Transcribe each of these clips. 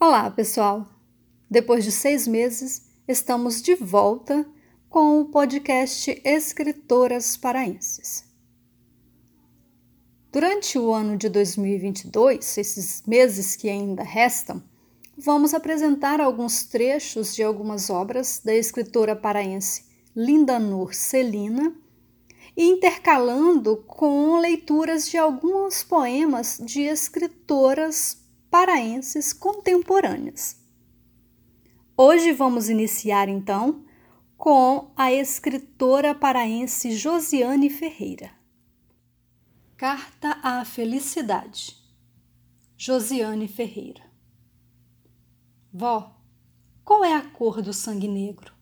Olá, pessoal! Depois de seis meses, estamos de volta com o podcast Escritoras Paraenses. Durante o ano de 2022, esses meses que ainda restam, vamos apresentar alguns trechos de algumas obras da escritora paraense Linda Nur Celina e intercalando com leituras de alguns poemas de escritoras paraenses contemporâneas. Hoje vamos iniciar então com a escritora paraense Josiane Ferreira. Carta à Felicidade. Josiane Ferreira. Vó, qual é a cor do sangue negro?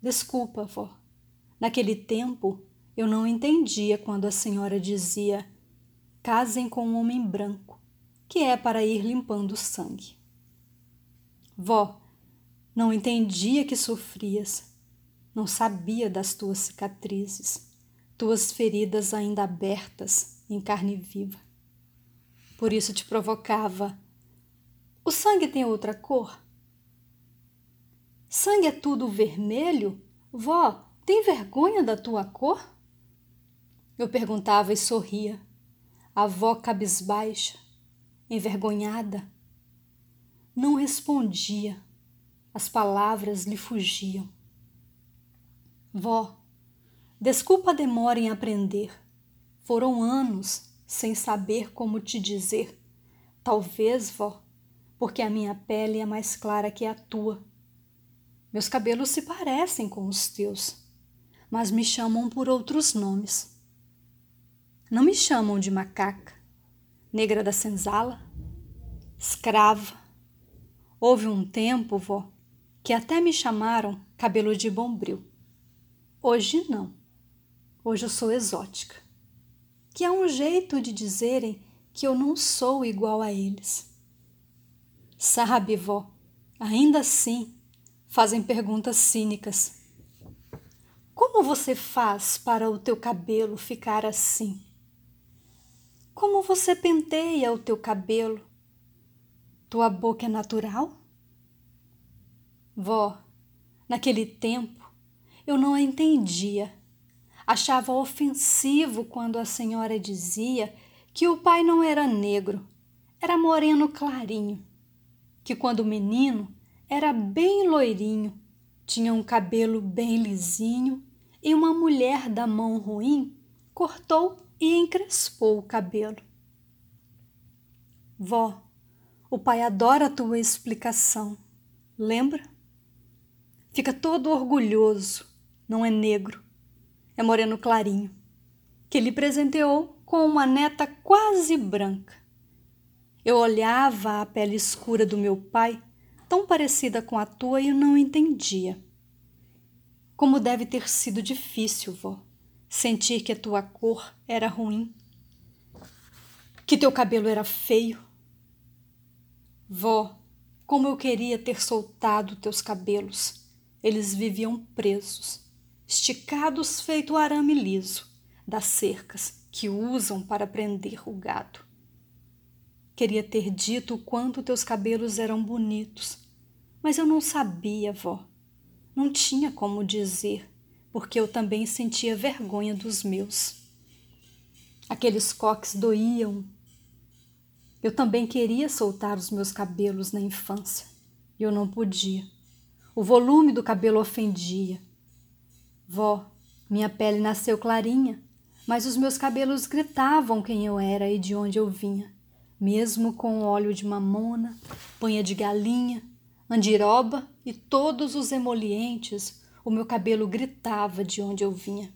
Desculpa, vó. Naquele tempo eu não entendia quando a senhora dizia: casem com um homem branco que é para ir limpando o sangue. Vó, não entendia que sofrias, não sabia das tuas cicatrizes, tuas feridas ainda abertas em carne viva. Por isso te provocava. O sangue tem outra cor? Sangue é tudo vermelho? Vó, tem vergonha da tua cor? Eu perguntava e sorria. A avó cabisbaixa, envergonhada. Não respondia, as palavras lhe fugiam. Vó, desculpa a demora em aprender. Foram anos sem saber como te dizer. Talvez, vó, porque a minha pele é mais clara que a tua. Meus cabelos se parecem com os teus, mas me chamam por outros nomes. Não me chamam de macaca, negra da senzala, escrava. Houve um tempo, vó, que até me chamaram cabelo de bombril. Hoje não. Hoje eu sou exótica. Que é um jeito de dizerem que eu não sou igual a eles. Sabe, vó, ainda assim fazem perguntas cínicas. Como você faz para o teu cabelo ficar assim? Como você penteia o teu cabelo? Tua boca é natural? Vó, naquele tempo eu não a entendia. Achava ofensivo quando a senhora dizia que o pai não era negro, era moreno clarinho, que quando menino era bem loirinho, tinha um cabelo bem lisinho e uma mulher da mão ruim cortou e encrespou o cabelo. Vó, o pai adora a tua explicação, lembra? Fica todo orgulhoso, não é negro, é moreno clarinho, que lhe presenteou com uma neta quase branca. Eu olhava a pele escura do meu pai, tão parecida com a tua, e eu não entendia. Como deve ter sido difícil, vó sentir que a tua cor era ruim, que teu cabelo era feio. Vó, como eu queria ter soltado teus cabelos. Eles viviam presos, esticados feito arame liso das cercas que usam para prender o gado. Queria ter dito o quanto teus cabelos eram bonitos, mas eu não sabia, vó. Não tinha como dizer porque eu também sentia vergonha dos meus. Aqueles coques doíam. Eu também queria soltar os meus cabelos na infância e eu não podia. O volume do cabelo ofendia. Vó, minha pele nasceu clarinha, mas os meus cabelos gritavam quem eu era e de onde eu vinha, mesmo com óleo de mamona, panha de galinha, andiroba e todos os emolientes o meu cabelo gritava de onde eu vinha.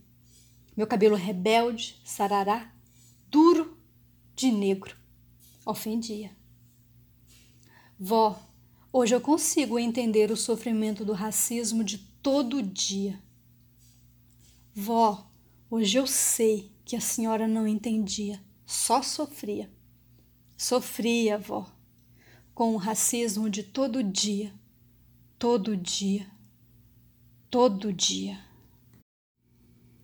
Meu cabelo rebelde, sarará, duro de negro, ofendia. Vó, hoje eu consigo entender o sofrimento do racismo de todo dia. Vó, hoje eu sei que a senhora não entendia, só sofria. Sofria, vó, com o racismo de todo dia, todo dia todo dia.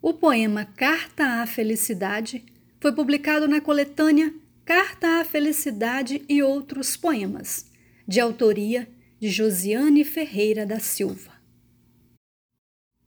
O poema Carta à Felicidade foi publicado na coletânea Carta à Felicidade e Outros Poemas, de autoria de Josiane Ferreira da Silva.